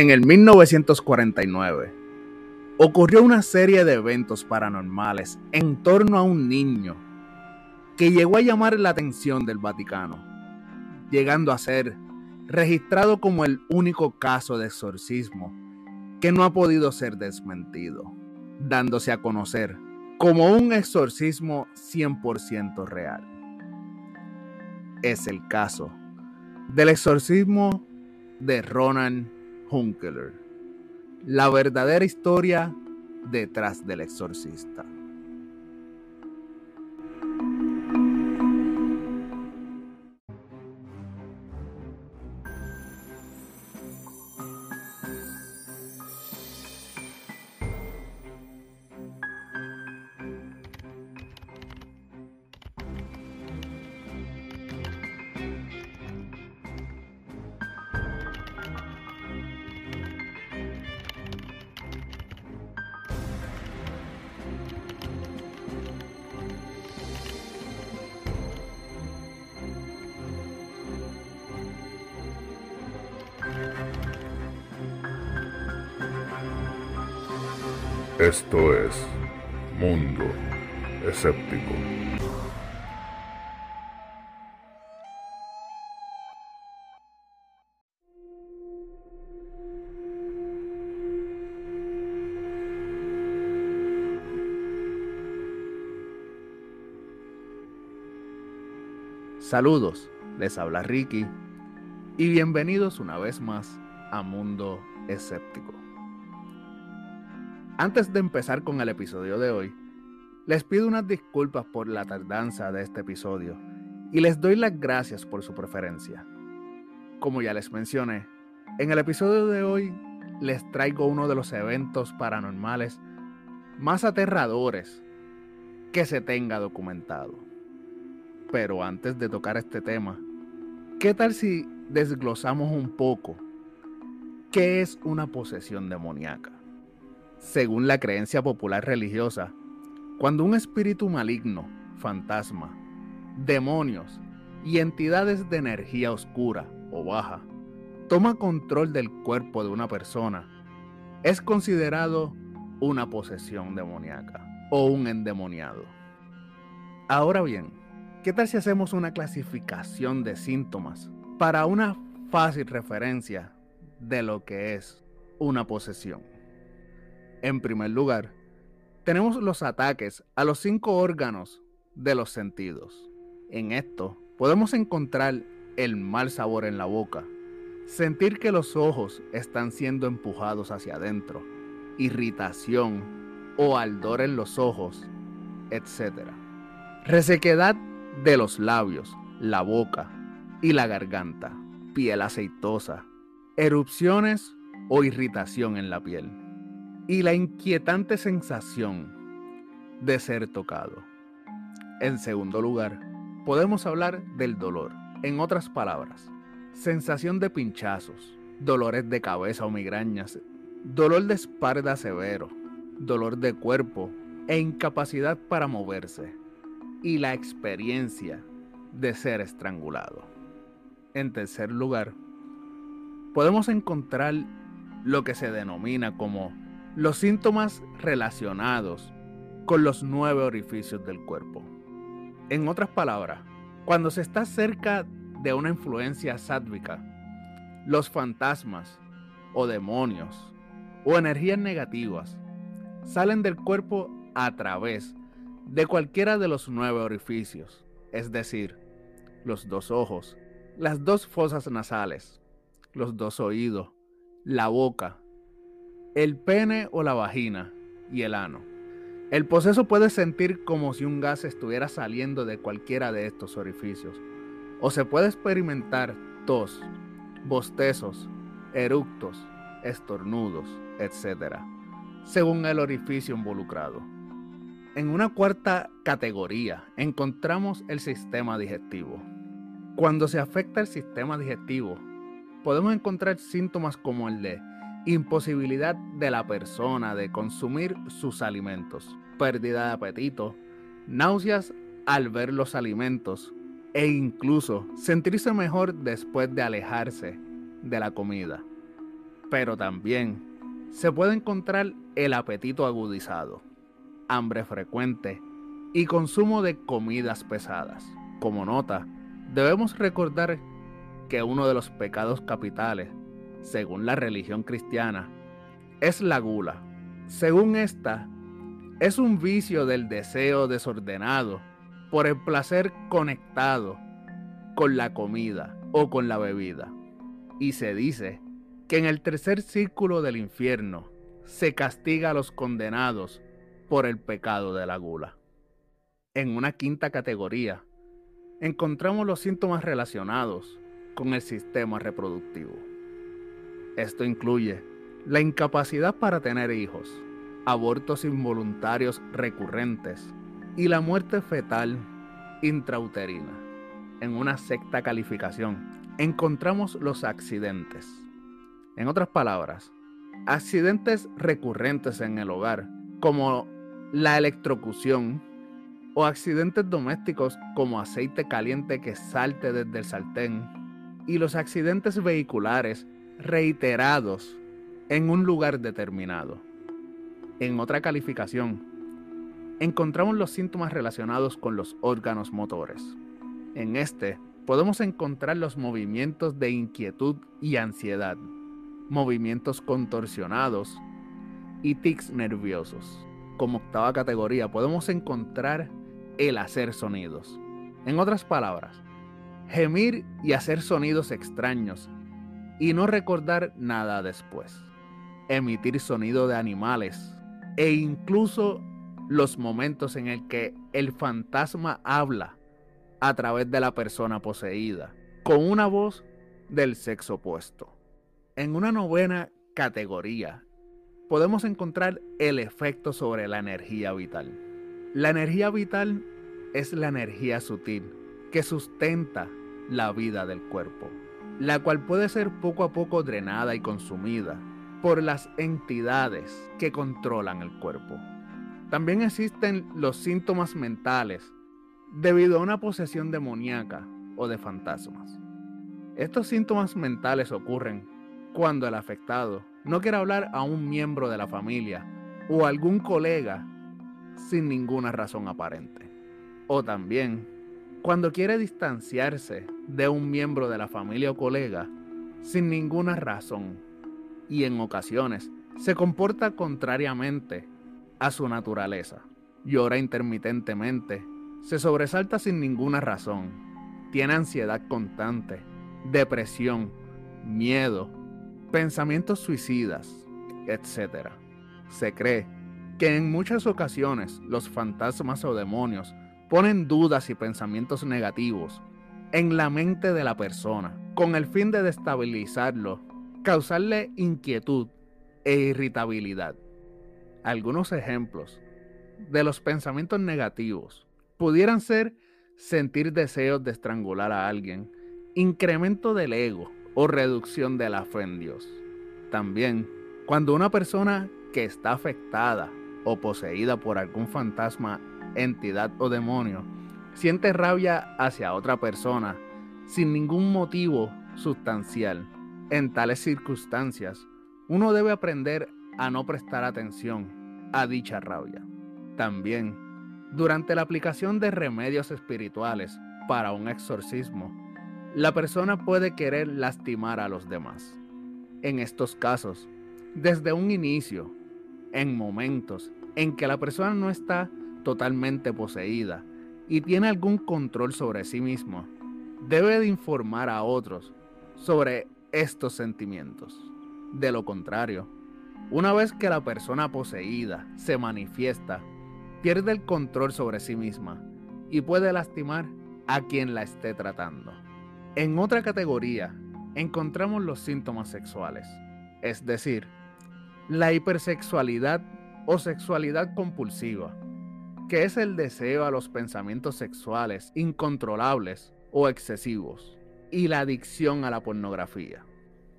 En el 1949 ocurrió una serie de eventos paranormales en torno a un niño que llegó a llamar la atención del Vaticano, llegando a ser registrado como el único caso de exorcismo que no ha podido ser desmentido, dándose a conocer como un exorcismo 100% real. Es el caso del exorcismo de Ronan Hunkeler, la verdadera historia detrás del exorcista. Esto es Mundo Escéptico. Saludos, les habla Ricky y bienvenidos una vez más a Mundo Escéptico. Antes de empezar con el episodio de hoy, les pido unas disculpas por la tardanza de este episodio y les doy las gracias por su preferencia. Como ya les mencioné, en el episodio de hoy les traigo uno de los eventos paranormales más aterradores que se tenga documentado. Pero antes de tocar este tema, ¿qué tal si desglosamos un poco qué es una posesión demoníaca? Según la creencia popular religiosa, cuando un espíritu maligno, fantasma, demonios y entidades de energía oscura o baja toma control del cuerpo de una persona, es considerado una posesión demoníaca o un endemoniado. Ahora bien, ¿qué tal si hacemos una clasificación de síntomas para una fácil referencia de lo que es una posesión? En primer lugar, tenemos los ataques a los cinco órganos de los sentidos. En esto podemos encontrar el mal sabor en la boca, sentir que los ojos están siendo empujados hacia adentro, irritación o ardor en los ojos, etc. Resequedad de los labios, la boca y la garganta, piel aceitosa, erupciones o irritación en la piel y la inquietante sensación de ser tocado. En segundo lugar, podemos hablar del dolor. En otras palabras, sensación de pinchazos, dolores de cabeza o migrañas, dolor de espalda severo, dolor de cuerpo e incapacidad para moverse, y la experiencia de ser estrangulado. En tercer lugar, podemos encontrar lo que se denomina como los síntomas relacionados con los nueve orificios del cuerpo. En otras palabras, cuando se está cerca de una influencia sádvica, los fantasmas o demonios o energías negativas salen del cuerpo a través de cualquiera de los nueve orificios, es decir, los dos ojos, las dos fosas nasales, los dos oídos, la boca, el pene o la vagina y el ano. El poseso puede sentir como si un gas estuviera saliendo de cualquiera de estos orificios, o se puede experimentar tos, bostezos, eructos, estornudos, etc., según el orificio involucrado. En una cuarta categoría encontramos el sistema digestivo. Cuando se afecta el sistema digestivo, podemos encontrar síntomas como el de imposibilidad de la persona de consumir sus alimentos, pérdida de apetito, náuseas al ver los alimentos e incluso sentirse mejor después de alejarse de la comida. Pero también se puede encontrar el apetito agudizado, hambre frecuente y consumo de comidas pesadas. Como nota, debemos recordar que uno de los pecados capitales, según la religión cristiana, es la gula. Según esta, es un vicio del deseo desordenado por el placer conectado con la comida o con la bebida. Y se dice que en el tercer círculo del infierno se castiga a los condenados por el pecado de la gula. En una quinta categoría, encontramos los síntomas relacionados con el sistema reproductivo. Esto incluye la incapacidad para tener hijos, abortos involuntarios recurrentes y la muerte fetal intrauterina. En una sexta calificación encontramos los accidentes. En otras palabras, accidentes recurrentes en el hogar, como la electrocución o accidentes domésticos como aceite caliente que salte desde el sartén y los accidentes vehiculares reiterados en un lugar determinado. En otra calificación, encontramos los síntomas relacionados con los órganos motores. En este, podemos encontrar los movimientos de inquietud y ansiedad, movimientos contorsionados y tics nerviosos. Como octava categoría, podemos encontrar el hacer sonidos. En otras palabras, gemir y hacer sonidos extraños y no recordar nada después. Emitir sonido de animales e incluso los momentos en el que el fantasma habla a través de la persona poseída con una voz del sexo opuesto. En una novena categoría podemos encontrar el efecto sobre la energía vital. La energía vital es la energía sutil que sustenta la vida del cuerpo, la cual puede ser poco a poco drenada y consumida por las entidades que controlan el cuerpo. También existen los síntomas mentales debido a una posesión demoníaca o de fantasmas. Estos síntomas mentales ocurren cuando el afectado no quiere hablar a un miembro de la familia o algún colega sin ninguna razón aparente. O también cuando quiere distanciarse de un miembro de la familia o colega sin ninguna razón y en ocasiones se comporta contrariamente a su naturaleza. Llora intermitentemente, se sobresalta sin ninguna razón, tiene ansiedad constante, depresión, miedo, pensamientos suicidas, etc. Se cree que en muchas ocasiones los fantasmas o demonios ponen dudas y pensamientos negativos en la mente de la persona con el fin de destabilizarlo, causarle inquietud e irritabilidad. Algunos ejemplos de los pensamientos negativos pudieran ser sentir deseos de estrangular a alguien, incremento del ego, o reducción de la fe en Dios. También, cuando una persona que está afectada o poseída por algún fantasma, entidad o demonio siente rabia hacia otra persona sin ningún motivo sustancial, en tales circunstancias, uno debe aprender a no prestar atención a dicha rabia. También, durante la aplicación de remedios espirituales para un exorcismo, la persona puede querer lastimar a los demás. En estos casos, desde un inicio, en momentos en que la persona no está totalmente poseída y tiene algún control sobre sí mismo, debe de informar a otros sobre estos sentimientos. De lo contrario, una vez que la persona poseída se manifiesta, pierde el control sobre sí misma y puede lastimar a quien la esté tratando. En otra categoría encontramos los síntomas sexuales, es decir, la hipersexualidad o sexualidad compulsiva, que es el deseo a los pensamientos sexuales incontrolables o excesivos, y la adicción a la pornografía.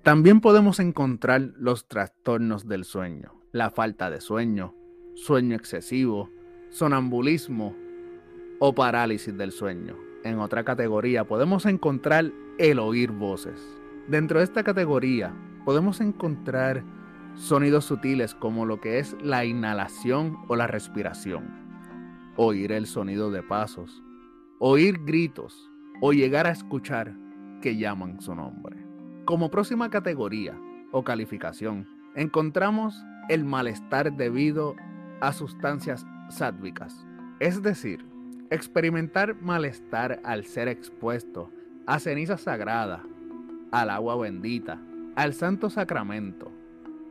También podemos encontrar los trastornos del sueño, la falta de sueño, sueño excesivo, sonambulismo o parálisis del sueño, en otra categoría podemos encontrar el oír voces. Dentro de esta categoría podemos encontrar sonidos sutiles como lo que es la inhalación o la respiración, oír el sonido de pasos, oír gritos o llegar a escuchar que llaman su nombre. Como próxima categoría o calificación, encontramos el malestar debido a sustancias sádvicas, es decir, experimentar malestar al ser expuesto a ceniza sagrada, al agua bendita, al santo sacramento,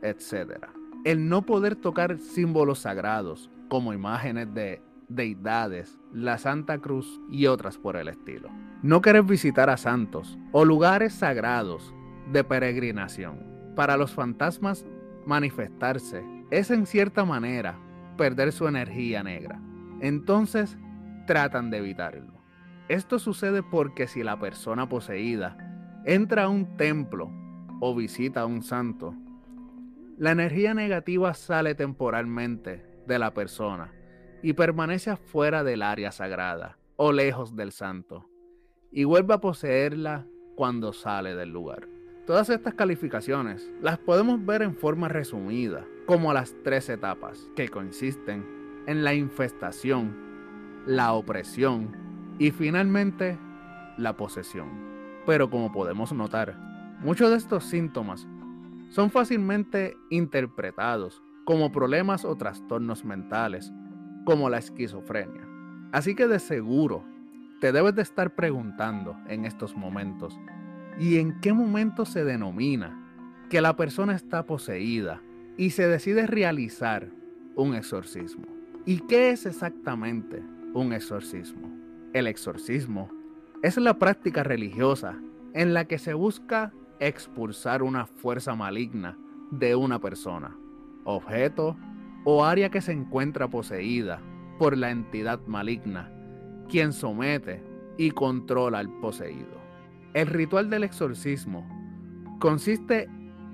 etc. El no poder tocar símbolos sagrados como imágenes de deidades, la Santa Cruz y otras por el estilo. No querer visitar a santos o lugares sagrados de peregrinación. Para los fantasmas manifestarse es en cierta manera perder su energía negra. Entonces tratan de evitarlo. Esto sucede porque si la persona poseída entra a un templo o visita a un santo, la energía negativa sale temporalmente de la persona y permanece afuera del área sagrada o lejos del santo y vuelve a poseerla cuando sale del lugar. Todas estas calificaciones las podemos ver en forma resumida como las tres etapas que consisten en la infestación, la opresión y finalmente la posesión. Pero como podemos notar, muchos de estos síntomas son fácilmente interpretados como problemas o trastornos mentales, como la esquizofrenia. Así que de seguro te debes de estar preguntando en estos momentos, ¿y en qué momento se denomina que la persona está poseída y se decide realizar un exorcismo? ¿Y qué es exactamente un exorcismo? El exorcismo es la práctica religiosa en la que se busca expulsar una fuerza maligna de una persona, objeto o área que se encuentra poseída por la entidad maligna, quien somete y controla al poseído. El ritual del exorcismo consiste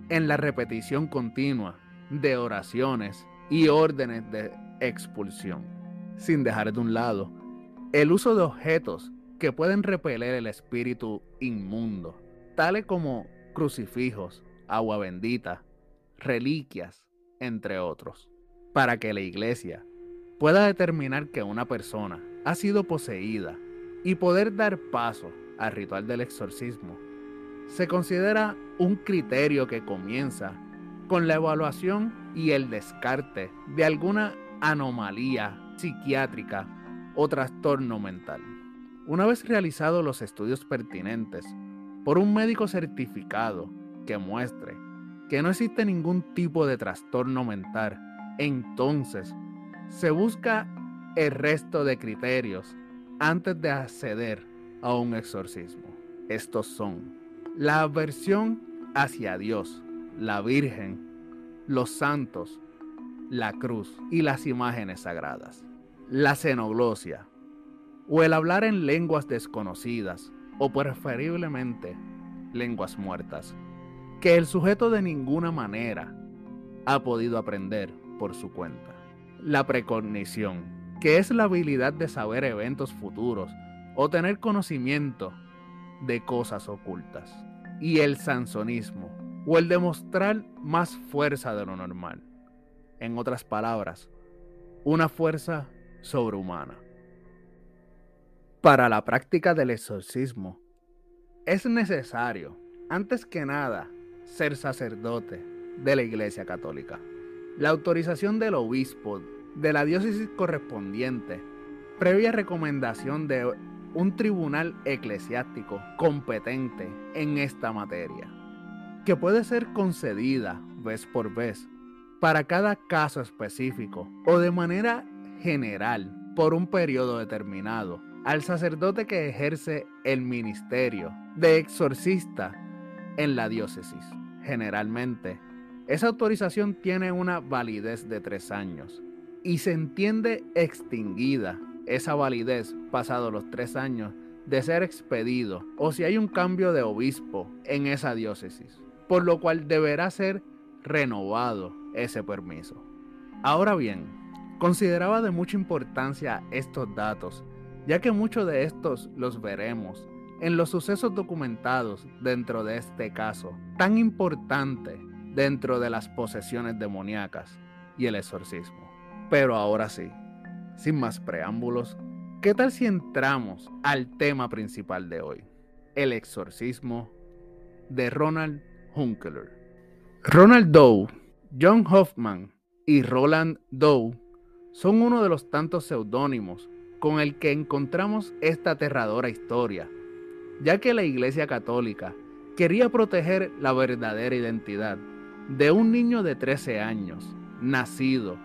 en la repetición continua de oraciones y órdenes de expulsión, sin dejar de un lado el uso de objetos que pueden repeler el espíritu inmundo, tales como crucifijos, agua bendita, reliquias, entre otros, para que la iglesia pueda determinar que una persona ha sido poseída y poder dar paso al ritual del exorcismo. Se considera un criterio que comienza con la evaluación y el descarte de alguna anomalía psiquiátrica o trastorno mental. Una vez realizados los estudios pertinentes por un médico certificado que muestre que no existe ningún tipo de trastorno mental, entonces se busca el resto de criterios antes de acceder a un exorcismo. Estos son la aversión hacia Dios, la Virgen, los santos, la cruz y las imágenes sagradas la xenoglosia, o el hablar en lenguas desconocidas, o preferiblemente lenguas muertas, que el sujeto de ninguna manera ha podido aprender por su cuenta. La precognición, que es la habilidad de saber eventos futuros o tener conocimiento de cosas ocultas. Y el sansonismo, o el demostrar más fuerza de lo normal. En otras palabras, una fuerza sobrehumana. Para la práctica del exorcismo, es necesario, antes que nada, ser sacerdote de la Iglesia Católica. La autorización del obispo de la diócesis correspondiente, previa recomendación de un tribunal eclesiástico competente en esta materia, que puede ser concedida vez por vez para cada caso específico o de manera general por un periodo determinado al sacerdote que ejerce el ministerio de exorcista en la diócesis. Generalmente, esa autorización tiene una validez de tres años y se entiende extinguida esa validez pasado los tres años de ser expedido o si hay un cambio de obispo en esa diócesis, por lo cual deberá ser renovado ese permiso. Ahora bien, Consideraba de mucha importancia estos datos, ya que muchos de estos los veremos en los sucesos documentados dentro de este caso, tan importante dentro de las posesiones demoníacas y el exorcismo. Pero ahora sí, sin más preámbulos, ¿qué tal si entramos al tema principal de hoy? El exorcismo de Ronald Hunkeler. Ronald Doe, John Hoffman y Roland Doe son uno de los tantos seudónimos con el que encontramos esta aterradora historia, ya que la Iglesia Católica quería proteger la verdadera identidad de un niño de 13 años, nacido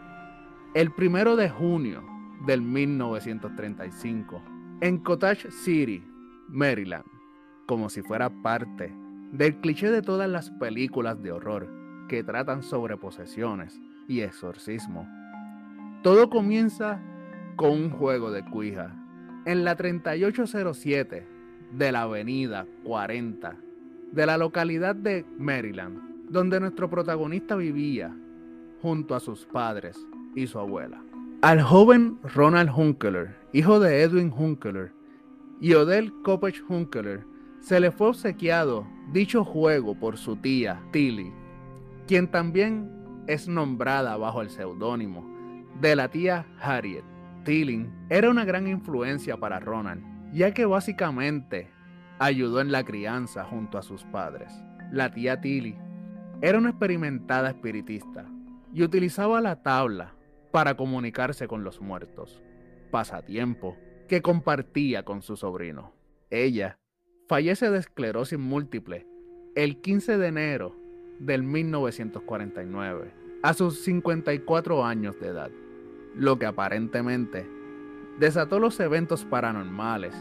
el primero de junio del 1935 en Cottage City, Maryland, como si fuera parte del cliché de todas las películas de horror que tratan sobre posesiones y exorcismo. Todo comienza con un juego de cuija en la 3807 de la avenida 40 de la localidad de Maryland, donde nuestro protagonista vivía junto a sus padres y su abuela. Al joven Ronald Hunkeler, hijo de Edwin Hunkeler y Odell Coppage Hunkeler, se le fue obsequiado dicho juego por su tía Tilly, quien también es nombrada bajo el seudónimo de la tía Harriet. Tilly era una gran influencia para Ronald, ya que básicamente ayudó en la crianza junto a sus padres. La tía Tilly era una experimentada espiritista y utilizaba la tabla para comunicarse con los muertos, pasatiempo que compartía con su sobrino. Ella fallece de esclerosis múltiple el 15 de enero del 1949, a sus 54 años de edad, lo que aparentemente desató los eventos paranormales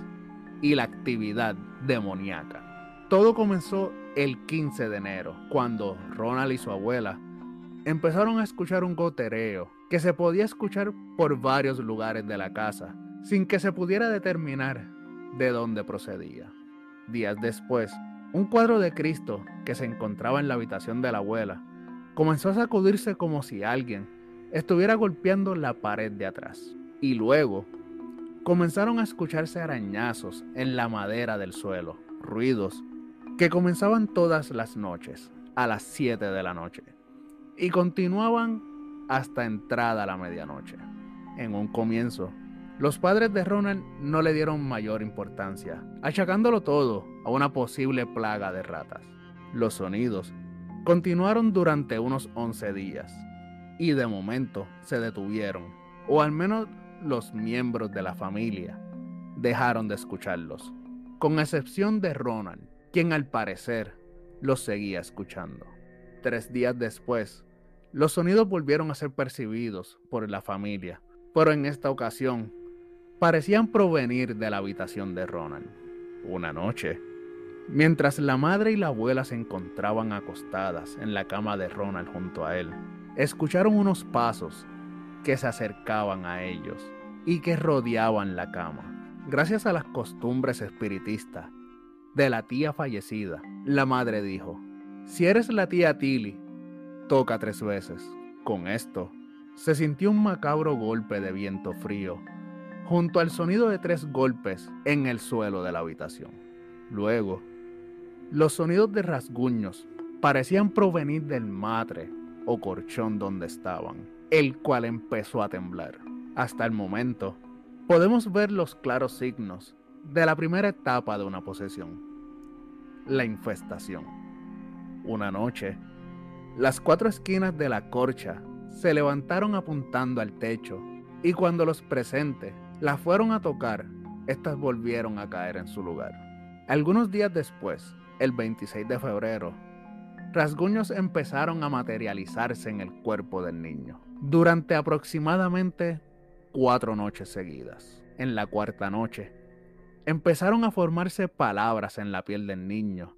y la actividad demoníaca. Todo comenzó el 15 de enero, cuando Ronald y su abuela empezaron a escuchar un gotereo que se podía escuchar por varios lugares de la casa, sin que se pudiera determinar de dónde procedía. Días después, un cuadro de Cristo que se encontraba en la habitación de la abuela comenzó a sacudirse como si alguien estuviera golpeando la pared de atrás. Y luego comenzaron a escucharse arañazos en la madera del suelo, ruidos que comenzaban todas las noches, a las 7 de la noche, y continuaban hasta entrada la medianoche. En un comienzo, los padres de Ronald no le dieron mayor importancia, achacándolo todo a una posible plaga de ratas. Los sonidos continuaron durante unos 11 días y de momento se detuvieron, o al menos los miembros de la familia dejaron de escucharlos, con excepción de Ronald, quien al parecer los seguía escuchando. Tres días después, los sonidos volvieron a ser percibidos por la familia, pero en esta ocasión parecían provenir de la habitación de Ronald. Una noche, mientras la madre y la abuela se encontraban acostadas en la cama de Ronald junto a él, escucharon unos pasos que se acercaban a ellos y que rodeaban la cama. Gracias a las costumbres espiritistas de la tía fallecida, la madre dijo, si eres la tía Tilly, toca tres veces. Con esto, se sintió un macabro golpe de viento frío, junto al sonido de tres golpes en el suelo de la habitación. Luego, los sonidos de rasguños parecían provenir del matre o corchón donde estaban el cual empezó a temblar. Hasta el momento, podemos ver los claros signos de la primera etapa de una posesión, la infestación. Una noche, las cuatro esquinas de la corcha se levantaron apuntando al techo y cuando los presentes las fueron a tocar, éstas volvieron a caer en su lugar. Algunos días después, el 26 de febrero, rasguños empezaron a materializarse en el cuerpo del niño durante aproximadamente cuatro noches seguidas. En la cuarta noche, empezaron a formarse palabras en la piel del niño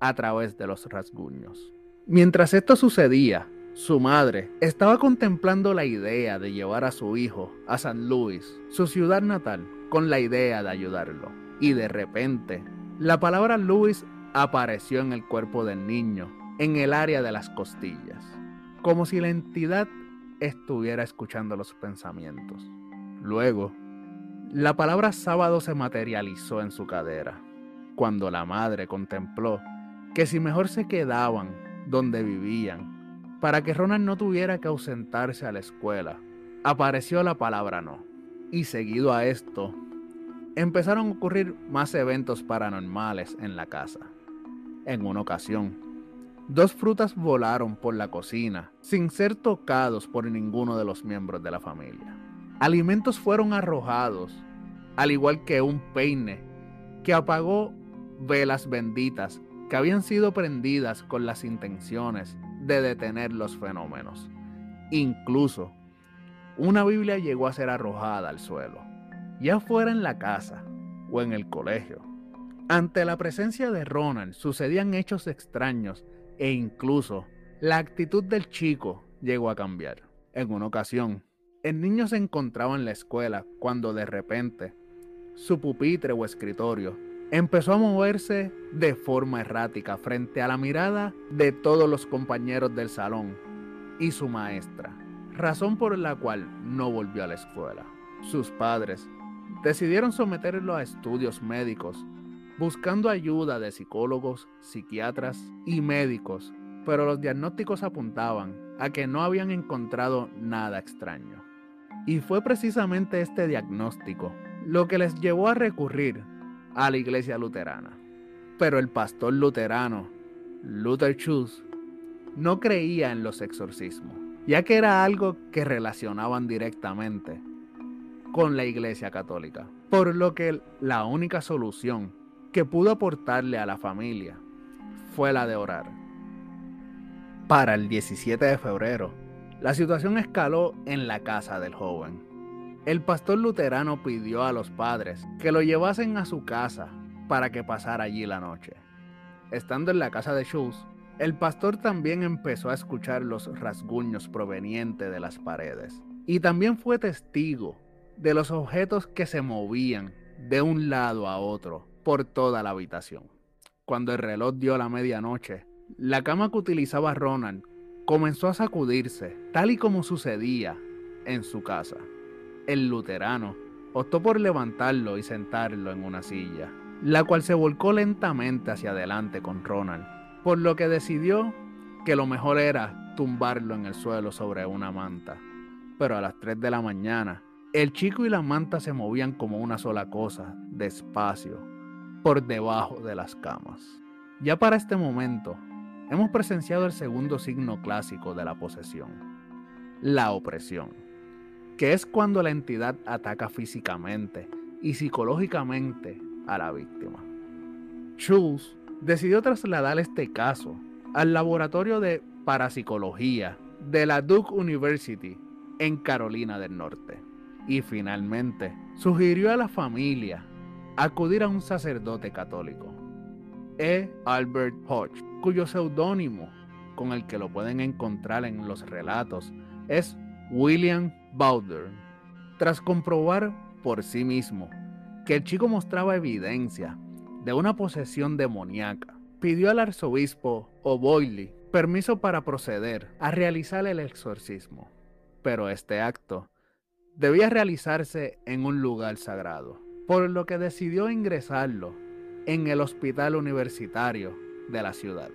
a través de los rasguños. Mientras esto sucedía, su madre estaba contemplando la idea de llevar a su hijo a San Luis, su ciudad natal, con la idea de ayudarlo. Y de repente, la palabra Luis apareció en el cuerpo del niño, en el área de las costillas, como si la entidad estuviera escuchando los pensamientos. Luego, la palabra sábado se materializó en su cadera cuando la madre contempló que si mejor se quedaban donde vivían, para que Ronald no tuviera que ausentarse a la escuela, apareció la palabra no. Y seguido a esto, empezaron a ocurrir más eventos paranormales en la casa. En una ocasión, dos frutas volaron por la cocina sin ser tocados por ninguno de los miembros de la familia. Alimentos fueron arrojados, al igual que un peine que apagó velas benditas que habían sido prendidas con las intenciones de detener los fenómenos. Incluso, una Biblia llegó a ser arrojada al suelo ya fuera en la casa o en el colegio. Ante la presencia de Ronald sucedían hechos extraños e incluso la actitud del chico llegó a cambiar. En una ocasión, el niño se encontraba en la escuela cuando de repente su pupitre o escritorio empezó a moverse de forma errática frente a la mirada de todos los compañeros del salón y su maestra, razón por la cual no volvió a la escuela. Sus padres decidieron someterlo a estudios médicos, buscando ayuda de psicólogos, psiquiatras y médicos, pero los diagnósticos apuntaban a que no habían encontrado nada extraño. Y fue precisamente este diagnóstico lo que les llevó a recurrir a la iglesia luterana. Pero el pastor luterano, Luther Schultz, no creía en los exorcismos, ya que era algo que relacionaban directamente con la Iglesia Católica. Por lo que la única solución que pudo aportarle a la familia fue la de orar. Para el 17 de febrero, la situación escaló en la casa del joven. El pastor luterano pidió a los padres que lo llevasen a su casa para que pasara allí la noche. Estando en la casa de Schultz, el pastor también empezó a escuchar los rasguños provenientes de las paredes y también fue testigo de los objetos que se movían de un lado a otro por toda la habitación. Cuando el reloj dio la medianoche, la cama que utilizaba Ronald comenzó a sacudirse, tal y como sucedía en su casa. El luterano optó por levantarlo y sentarlo en una silla, la cual se volcó lentamente hacia adelante con Ronald, por lo que decidió que lo mejor era tumbarlo en el suelo sobre una manta. Pero a las 3 de la mañana, el chico y la manta se movían como una sola cosa, despacio, por debajo de las camas. Ya para este momento, hemos presenciado el segundo signo clásico de la posesión, la opresión, que es cuando la entidad ataca físicamente y psicológicamente a la víctima. Schultz decidió trasladar este caso al laboratorio de parapsicología de la Duke University en Carolina del Norte y finalmente sugirió a la familia acudir a un sacerdote católico, E. Albert Hodge, cuyo seudónimo con el que lo pueden encontrar en los relatos es William Bowder. Tras comprobar por sí mismo que el chico mostraba evidencia de una posesión demoníaca, pidió al arzobispo O'Boyle permiso para proceder a realizar el exorcismo. Pero este acto debía realizarse en un lugar sagrado, por lo que decidió ingresarlo en el hospital universitario de la ciudad.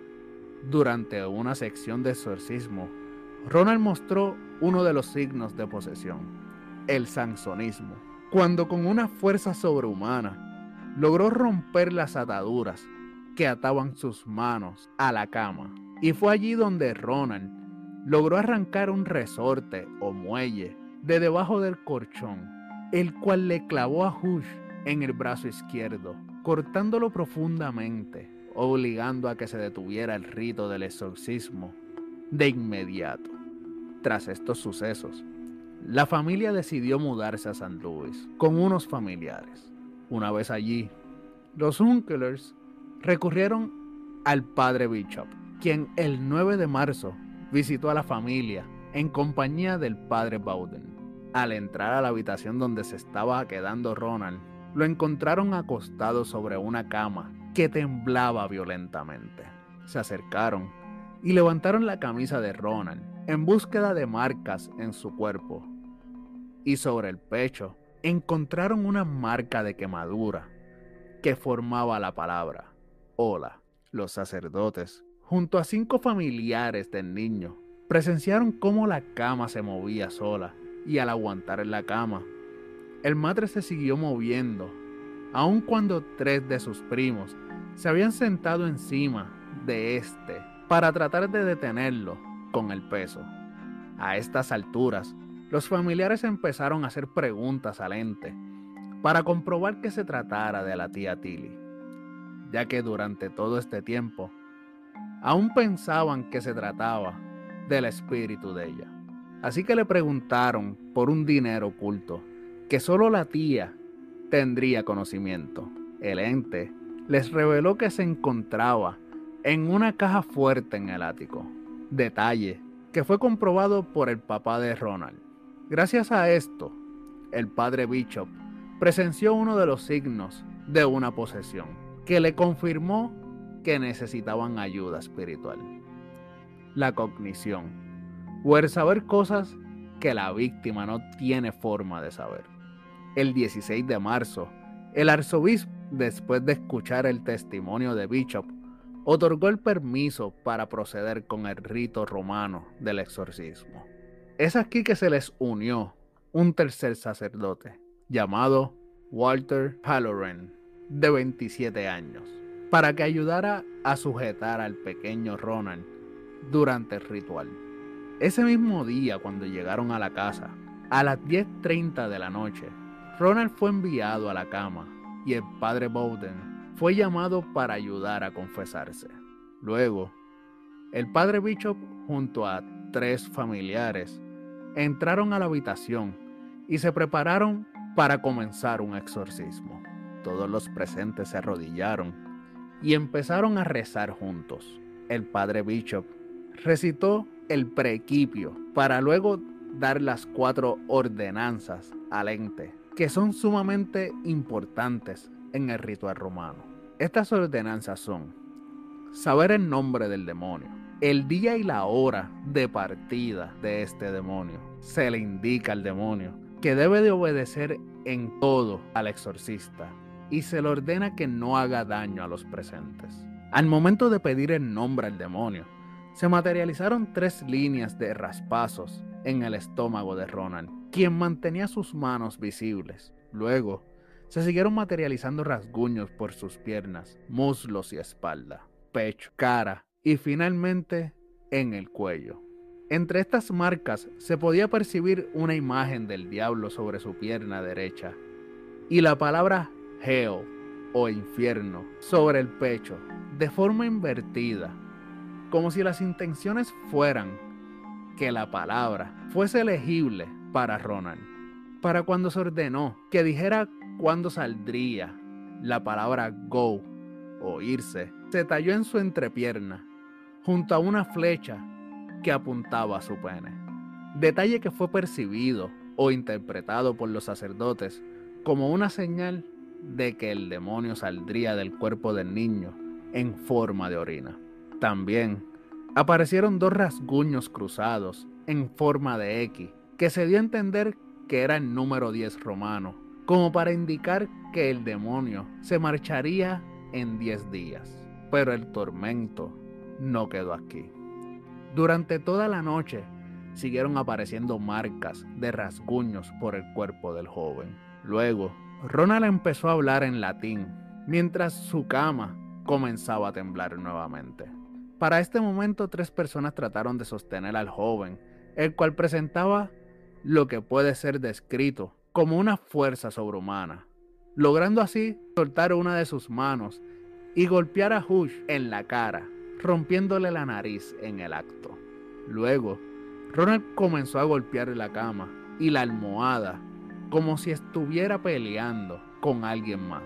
Durante una sección de exorcismo, Ronald mostró uno de los signos de posesión, el sansonismo, cuando con una fuerza sobrehumana logró romper las ataduras que ataban sus manos a la cama. Y fue allí donde Ronald logró arrancar un resorte o muelle de debajo del colchón, el cual le clavó a Hush en el brazo izquierdo, cortándolo profundamente, obligando a que se detuviera el rito del exorcismo de inmediato. Tras estos sucesos, la familia decidió mudarse a San Luis con unos familiares. Una vez allí, los Unkelers recurrieron al padre Bishop, quien el 9 de marzo visitó a la familia en compañía del padre Bowden. Al entrar a la habitación donde se estaba quedando Ronald, lo encontraron acostado sobre una cama que temblaba violentamente. Se acercaron y levantaron la camisa de Ronald en búsqueda de marcas en su cuerpo. Y sobre el pecho encontraron una marca de quemadura que formaba la palabra hola. Los sacerdotes, junto a cinco familiares del niño, presenciaron cómo la cama se movía sola y al aguantar en la cama, el madre se siguió moviendo, aun cuando tres de sus primos se habían sentado encima de este para tratar de detenerlo con el peso. A estas alturas, los familiares empezaron a hacer preguntas al ente para comprobar que se tratara de la tía Tilly, ya que durante todo este tiempo aún pensaban que se trataba del espíritu de ella. Así que le preguntaron por un dinero oculto que solo la tía tendría conocimiento. El ente les reveló que se encontraba en una caja fuerte en el ático. Detalle que fue comprobado por el papá de Ronald. Gracias a esto, el padre Bishop presenció uno de los signos de una posesión, que le confirmó que necesitaban ayuda espiritual. La cognición, o el saber cosas que la víctima no tiene forma de saber. El 16 de marzo, el arzobispo, después de escuchar el testimonio de Bishop, otorgó el permiso para proceder con el rito romano del exorcismo. Es aquí que se les unió un tercer sacerdote, llamado Walter Halloran, de 27 años, para que ayudara a sujetar al pequeño Ronald durante el ritual. Ese mismo día, cuando llegaron a la casa, a las 10.30 de la noche, Ronald fue enviado a la cama y el padre Bowden fue llamado para ayudar a confesarse. Luego, el padre Bishop junto a tres familiares entraron a la habitación y se prepararon para comenzar un exorcismo. Todos los presentes se arrodillaron y empezaron a rezar juntos. El padre Bishop recitó el prequipio para luego dar las cuatro ordenanzas al ente, que son sumamente importantes en el ritual romano. Estas ordenanzas son saber el nombre del demonio, el día y la hora de partida de este demonio. Se le indica al demonio que debe de obedecer en todo al exorcista y se le ordena que no haga daño a los presentes. Al momento de pedir el nombre al demonio, se materializaron tres líneas de raspazos en el estómago de Ronald, quien mantenía sus manos visibles. Luego, se siguieron materializando rasguños por sus piernas, muslos y espalda, pecho, cara y finalmente en el cuello. Entre estas marcas se podía percibir una imagen del diablo sobre su pierna derecha y la palabra Hell o infierno sobre el pecho de forma invertida, como si las intenciones fueran que la palabra fuese legible para Ronald. Para cuando se ordenó que dijera cuando saldría la palabra go o irse, se talló en su entrepierna, junto a una flecha que apuntaba a su pene. Detalle que fue percibido o interpretado por los sacerdotes como una señal de que el demonio saldría del cuerpo del niño en forma de orina. También aparecieron dos rasguños cruzados en forma de X, que se dio a entender que era el número 10 romano, como para indicar que el demonio se marcharía en 10 días. Pero el tormento no quedó aquí. Durante toda la noche siguieron apareciendo marcas de rasguños por el cuerpo del joven. Luego, Ronald empezó a hablar en latín, mientras su cama comenzaba a temblar nuevamente. Para este momento, tres personas trataron de sostener al joven, el cual presentaba lo que puede ser descrito como una fuerza sobrehumana, logrando así soltar una de sus manos y golpear a Hush en la cara, rompiéndole la nariz en el acto. Luego, Ronald comenzó a golpear la cama y la almohada como si estuviera peleando con alguien más.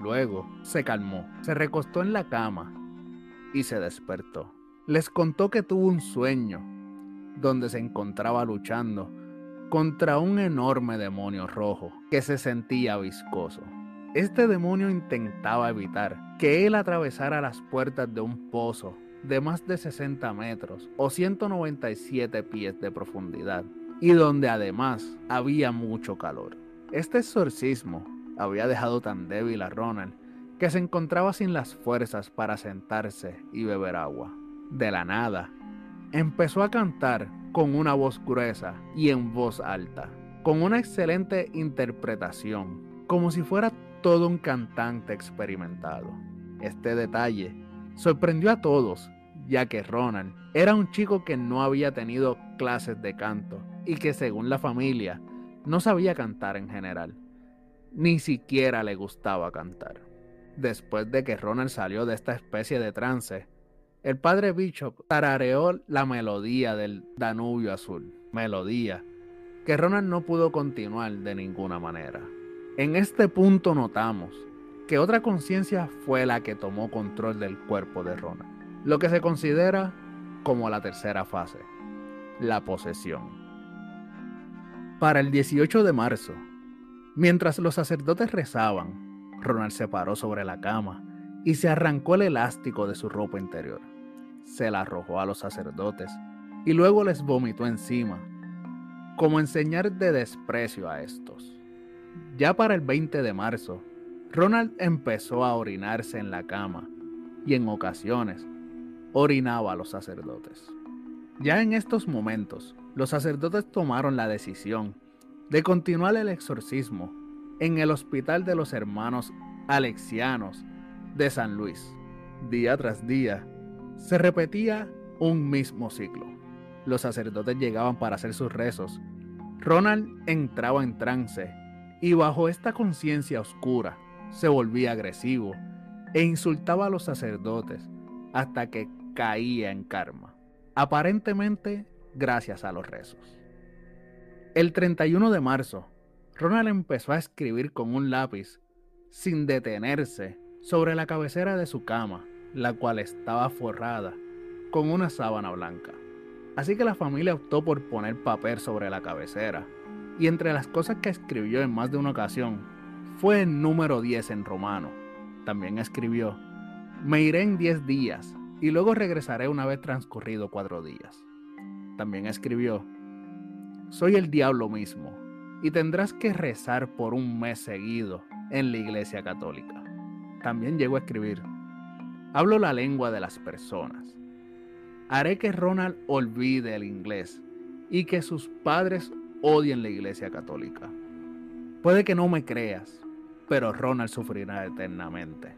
Luego se calmó, se recostó en la cama y se despertó. Les contó que tuvo un sueño donde se encontraba luchando contra un enorme demonio rojo que se sentía viscoso. Este demonio intentaba evitar que él atravesara las puertas de un pozo de más de 60 metros o 197 pies de profundidad y donde además había mucho calor. Este exorcismo había dejado tan débil a Ronald que se encontraba sin las fuerzas para sentarse y beber agua. De la nada, empezó a cantar con una voz gruesa y en voz alta, con una excelente interpretación, como si fuera todo un cantante experimentado. Este detalle sorprendió a todos, ya que Ronald era un chico que no había tenido clases de canto y que según la familia no sabía cantar en general. Ni siquiera le gustaba cantar. Después de que Ronald salió de esta especie de trance, el padre Bishop tarareó la melodía del Danubio Azul, melodía que Ronald no pudo continuar de ninguna manera. En este punto notamos que otra conciencia fue la que tomó control del cuerpo de Ronald, lo que se considera como la tercera fase, la posesión. Para el 18 de marzo, mientras los sacerdotes rezaban, Ronald se paró sobre la cama y se arrancó el elástico de su ropa interior. Se la arrojó a los sacerdotes y luego les vomitó encima, como enseñar de desprecio a estos. Ya para el 20 de marzo, Ronald empezó a orinarse en la cama y en ocasiones orinaba a los sacerdotes. Ya en estos momentos, los sacerdotes tomaron la decisión de continuar el exorcismo en el Hospital de los Hermanos Alexianos de San Luis. Día tras día, se repetía un mismo ciclo. Los sacerdotes llegaban para hacer sus rezos. Ronald entraba en trance y bajo esta conciencia oscura se volvía agresivo e insultaba a los sacerdotes hasta que caía en karma, aparentemente gracias a los rezos. El 31 de marzo, Ronald empezó a escribir con un lápiz sin detenerse sobre la cabecera de su cama, la cual estaba forrada con una sábana blanca. Así que la familia optó por poner papel sobre la cabecera, y entre las cosas que escribió en más de una ocasión fue el número 10 en romano. También escribió, me iré en 10 días y luego regresaré una vez transcurrido cuatro días. También escribió, soy el diablo mismo y tendrás que rezar por un mes seguido en la iglesia católica. También llegó a escribir, hablo la lengua de las personas. Haré que Ronald olvide el inglés y que sus padres odien la iglesia católica. Puede que no me creas, pero Ronald sufrirá eternamente.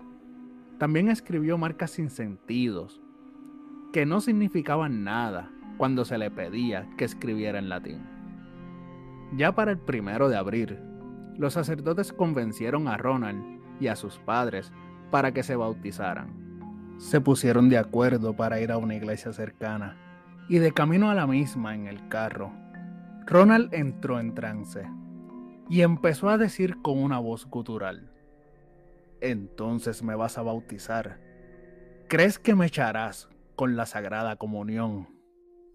También escribió marcas sin sentidos, que no significaban nada cuando se le pedía que escribiera en latín. Ya para el primero de abril, los sacerdotes convencieron a Ronald y a sus padres para que se bautizaran. Se pusieron de acuerdo para ir a una iglesia cercana y de camino a la misma en el carro, Ronald entró en trance y empezó a decir con una voz gutural, entonces me vas a bautizar. ¿Crees que me echarás con la Sagrada Comunión?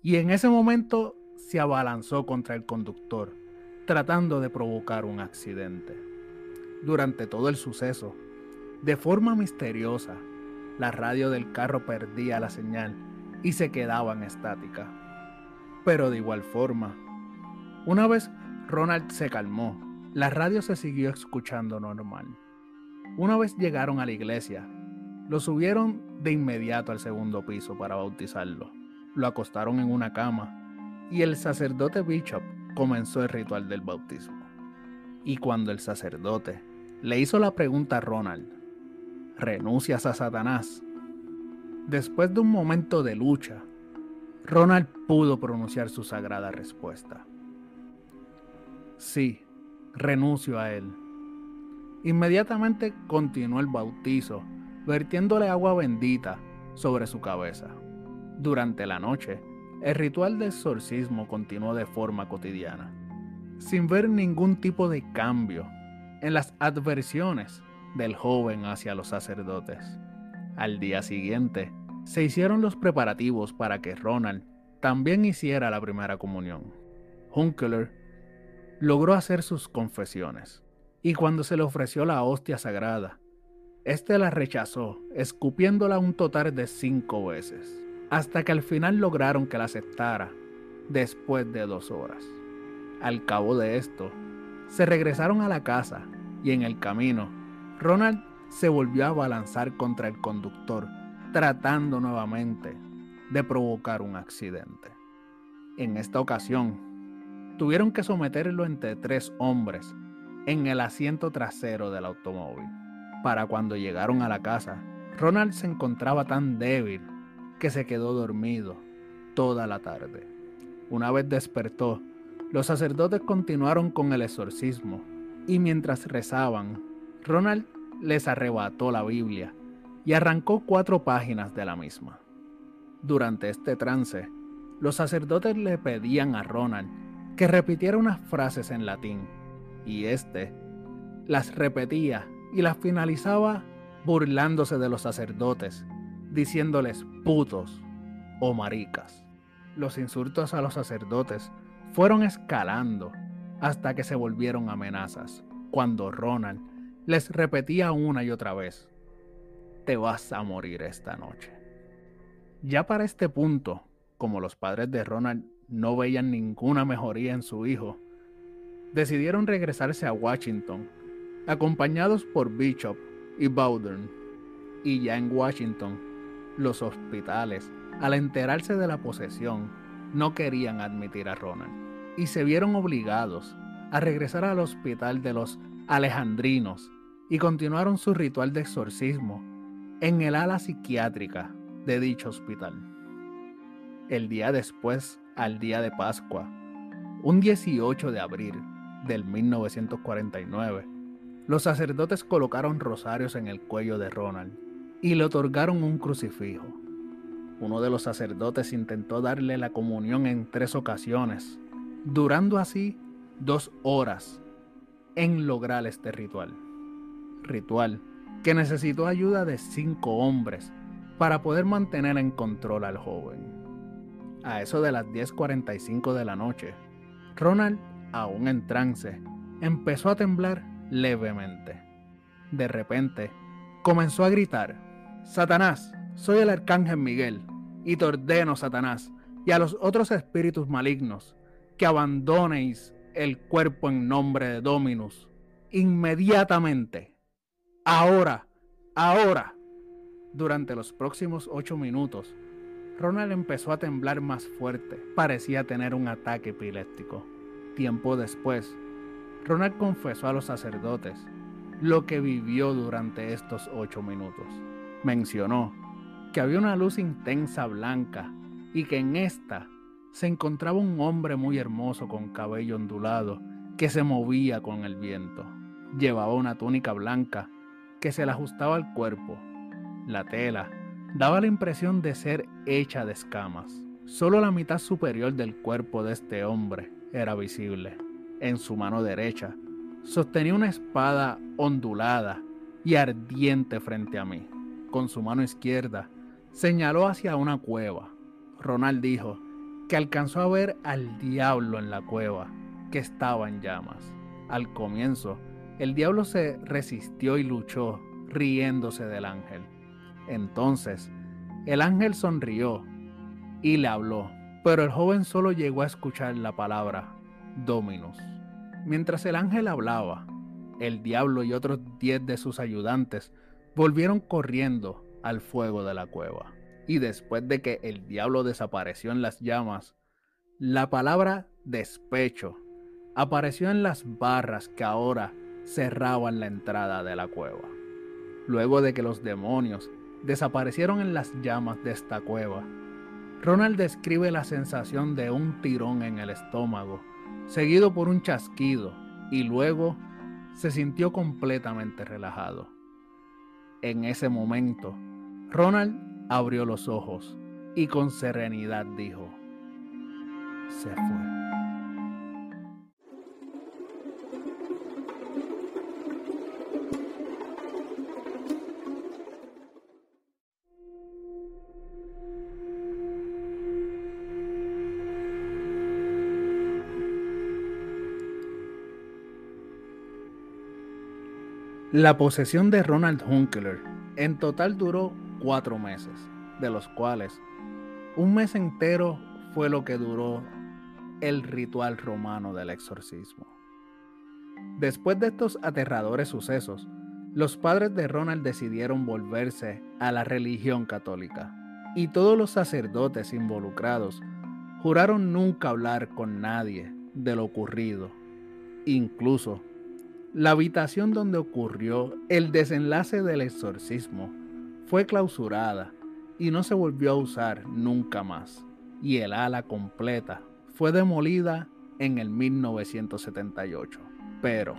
Y en ese momento se abalanzó contra el conductor tratando de provocar un accidente. Durante todo el suceso, de forma misteriosa, la radio del carro perdía la señal y se quedaba en estática. Pero de igual forma, una vez Ronald se calmó, la radio se siguió escuchando normal. Una vez llegaron a la iglesia, lo subieron de inmediato al segundo piso para bautizarlo. Lo acostaron en una cama y el sacerdote Bishop comenzó el ritual del bautismo. Y cuando el sacerdote le hizo la pregunta a Ronald, ¿renuncias a Satanás? Después de un momento de lucha, Ronald pudo pronunciar su sagrada respuesta. Sí, renuncio a él. Inmediatamente continuó el bautizo, vertiéndole agua bendita sobre su cabeza. Durante la noche, el ritual de exorcismo continuó de forma cotidiana, sin ver ningún tipo de cambio en las adversiones del joven hacia los sacerdotes. Al día siguiente, se hicieron los preparativos para que Ronald también hiciera la primera comunión. Hunkeler logró hacer sus confesiones, y cuando se le ofreció la hostia sagrada, éste la rechazó, escupiéndola un total de cinco veces hasta que al final lograron que la aceptara después de dos horas. Al cabo de esto, se regresaron a la casa y en el camino, Ronald se volvió a balanzar contra el conductor, tratando nuevamente de provocar un accidente. En esta ocasión, tuvieron que someterlo entre tres hombres en el asiento trasero del automóvil. Para cuando llegaron a la casa, Ronald se encontraba tan débil que se quedó dormido toda la tarde. Una vez despertó, los sacerdotes continuaron con el exorcismo y mientras rezaban, Ronald les arrebató la Biblia y arrancó cuatro páginas de la misma. Durante este trance, los sacerdotes le pedían a Ronald que repitiera unas frases en latín y éste las repetía y las finalizaba burlándose de los sacerdotes, diciéndoles putos o maricas. Los insultos a los sacerdotes fueron escalando hasta que se volvieron amenazas, cuando Ronald les repetía una y otra vez, te vas a morir esta noche. Ya para este punto, como los padres de Ronald no veían ninguna mejoría en su hijo, decidieron regresarse a Washington, acompañados por Bishop y Bowden. Y ya en Washington, los hospitales, al enterarse de la posesión, no querían admitir a Ronald y se vieron obligados a regresar al hospital de los alejandrinos y continuaron su ritual de exorcismo en el ala psiquiátrica de dicho hospital. El día después, al día de Pascua, un 18 de abril del 1949, los sacerdotes colocaron rosarios en el cuello de Ronald y le otorgaron un crucifijo. Uno de los sacerdotes intentó darle la comunión en tres ocasiones, durando así dos horas en lograr este ritual. Ritual que necesitó ayuda de cinco hombres para poder mantener en control al joven. A eso de las 10.45 de la noche, Ronald, aún en trance, empezó a temblar levemente. De repente, comenzó a gritar, Satanás, soy el arcángel Miguel, y te ordeno, Satanás, y a los otros espíritus malignos, que abandonéis el cuerpo en nombre de Dominus, inmediatamente, ahora, ahora. Durante los próximos ocho minutos, Ronald empezó a temblar más fuerte, parecía tener un ataque epiléptico. Tiempo después, Ronald confesó a los sacerdotes lo que vivió durante estos ocho minutos. Mencionó que había una luz intensa blanca y que en esta se encontraba un hombre muy hermoso con cabello ondulado que se movía con el viento. Llevaba una túnica blanca que se le ajustaba al cuerpo. La tela daba la impresión de ser hecha de escamas. Solo la mitad superior del cuerpo de este hombre era visible en su mano derecha, sostenía una espada ondulada y ardiente frente a mí. Con su mano izquierda señaló hacia una cueva. Ronald dijo que alcanzó a ver al diablo en la cueva, que estaba en llamas. Al comienzo, el diablo se resistió y luchó, riéndose del ángel. Entonces, el ángel sonrió y le habló, pero el joven solo llegó a escuchar la palabra Dominus. Mientras el ángel hablaba, el diablo y otros diez de sus ayudantes volvieron corriendo al fuego de la cueva. Y después de que el diablo desapareció en las llamas, la palabra despecho apareció en las barras que ahora cerraban la entrada de la cueva. Luego de que los demonios desaparecieron en las llamas de esta cueva, Ronald describe la sensación de un tirón en el estómago seguido por un chasquido, y luego se sintió completamente relajado. En ese momento, Ronald abrió los ojos y con serenidad dijo, se fue. La posesión de Ronald Hunkler en total duró cuatro meses, de los cuales un mes entero fue lo que duró el ritual romano del exorcismo. Después de estos aterradores sucesos, los padres de Ronald decidieron volverse a la religión católica y todos los sacerdotes involucrados juraron nunca hablar con nadie de lo ocurrido. Incluso la habitación donde ocurrió el desenlace del exorcismo fue clausurada y no se volvió a usar nunca más, y el ala completa fue demolida en el 1978. Pero,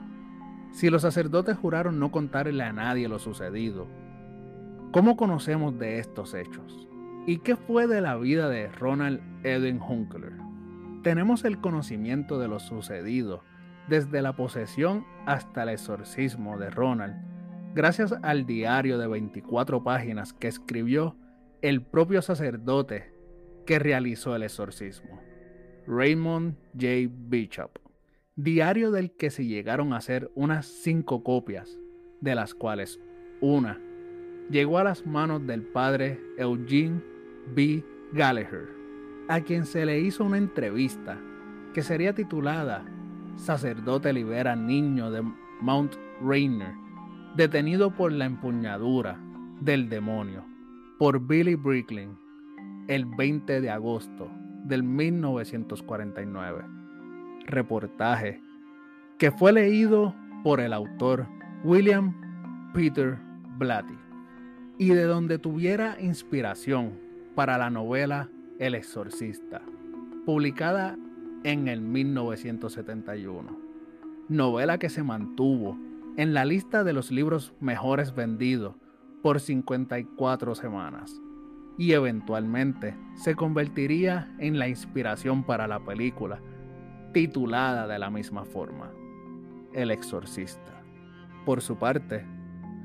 si los sacerdotes juraron no contarle a nadie lo sucedido, ¿cómo conocemos de estos hechos? ¿Y qué fue de la vida de Ronald Edwin Hunkler? Tenemos el conocimiento de lo sucedido desde la posesión hasta el exorcismo de Ronald, gracias al diario de 24 páginas que escribió el propio sacerdote que realizó el exorcismo, Raymond J. Bishop, diario del que se llegaron a hacer unas cinco copias, de las cuales una llegó a las manos del padre Eugene B. Gallagher, a quien se le hizo una entrevista que sería titulada Sacerdote libera niño de Mount Rainier, detenido por la empuñadura del demonio, por Billy Bricklin, el 20 de agosto del 1949. Reportaje que fue leído por el autor William Peter Blatty y de donde tuviera inspiración para la novela El exorcista, publicada en el 1971, novela que se mantuvo en la lista de los libros mejores vendidos por 54 semanas y eventualmente se convertiría en la inspiración para la película, titulada de la misma forma, El Exorcista. Por su parte,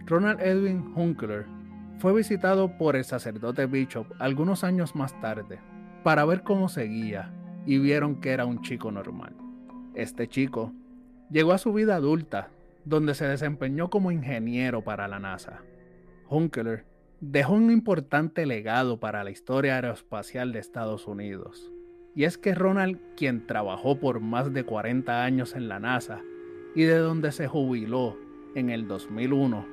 Ronald Edwin Hunkler fue visitado por el sacerdote Bishop algunos años más tarde para ver cómo seguía y vieron que era un chico normal. Este chico llegó a su vida adulta, donde se desempeñó como ingeniero para la NASA. Hunkler dejó un importante legado para la historia aeroespacial de Estados Unidos. Y es que Ronald, quien trabajó por más de 40 años en la NASA y de donde se jubiló en el 2001,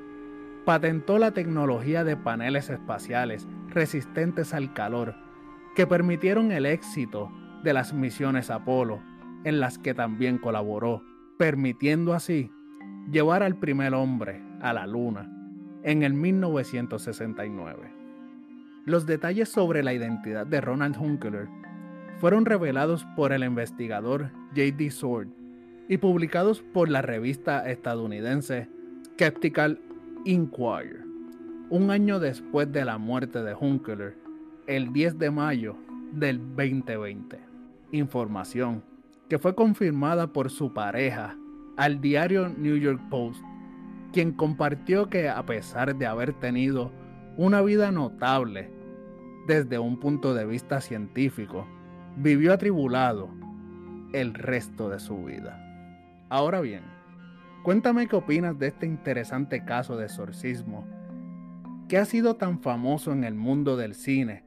patentó la tecnología de paneles espaciales resistentes al calor que permitieron el éxito de las misiones Apolo, en las que también colaboró, permitiendo así llevar al primer hombre a la Luna en el 1969. Los detalles sobre la identidad de Ronald Hunkler fueron revelados por el investigador J.D. Sword y publicados por la revista estadounidense Skeptical Inquirer, un año después de la muerte de Hunkler, el 10 de mayo del 2020. Información que fue confirmada por su pareja al diario New York Post quien compartió que a pesar de haber tenido una vida notable desde un punto de vista científico, vivió atribulado el resto de su vida. Ahora bien, cuéntame qué opinas de este interesante caso de exorcismo que ha sido tan famoso en el mundo del cine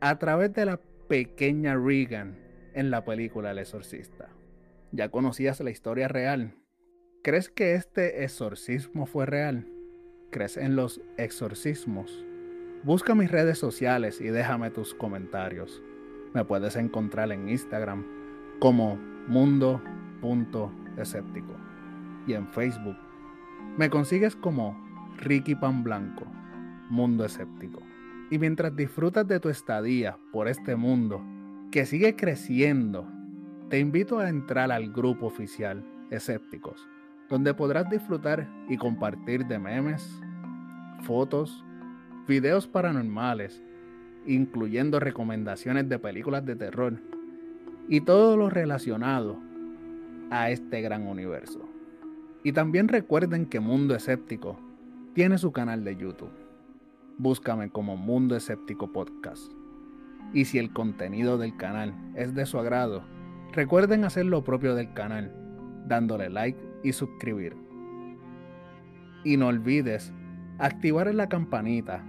a través de la pequeña Regan en la película El exorcista. ¿Ya conocías la historia real? ¿Crees que este exorcismo fue real? ¿Crees en los exorcismos? Busca mis redes sociales y déjame tus comentarios. Me puedes encontrar en Instagram como mundo.escéptico y en Facebook me consigues como Ricky Pan Blanco, Mundo Escéptico. Y mientras disfrutas de tu estadía por este mundo que sigue creciendo, te invito a entrar al grupo oficial Escépticos donde podrás disfrutar y compartir de memes, fotos, videos paranormales, incluyendo recomendaciones de películas de terror y todo lo relacionado a este gran universo. Y también recuerden que Mundo Escéptico tiene su canal de YouTube. Búscame como Mundo Escéptico Podcast. Y si el contenido del canal es de su agrado, recuerden hacer lo propio del canal, dándole like y suscribir. Y no olvides activar la campanita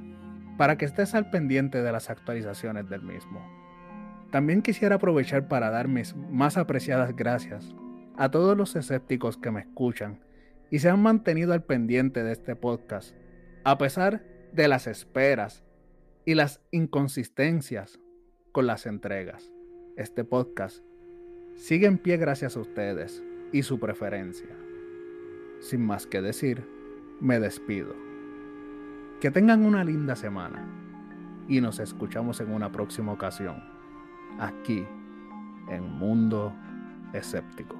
para que estés al pendiente de las actualizaciones del mismo. También quisiera aprovechar para dar mis más apreciadas gracias a todos los escépticos que me escuchan y se han mantenido al pendiente de este podcast, a pesar de las esperas y las inconsistencias con las entregas. Este podcast sigue en pie gracias a ustedes y su preferencia. Sin más que decir, me despido. Que tengan una linda semana y nos escuchamos en una próxima ocasión, aquí en Mundo Escéptico.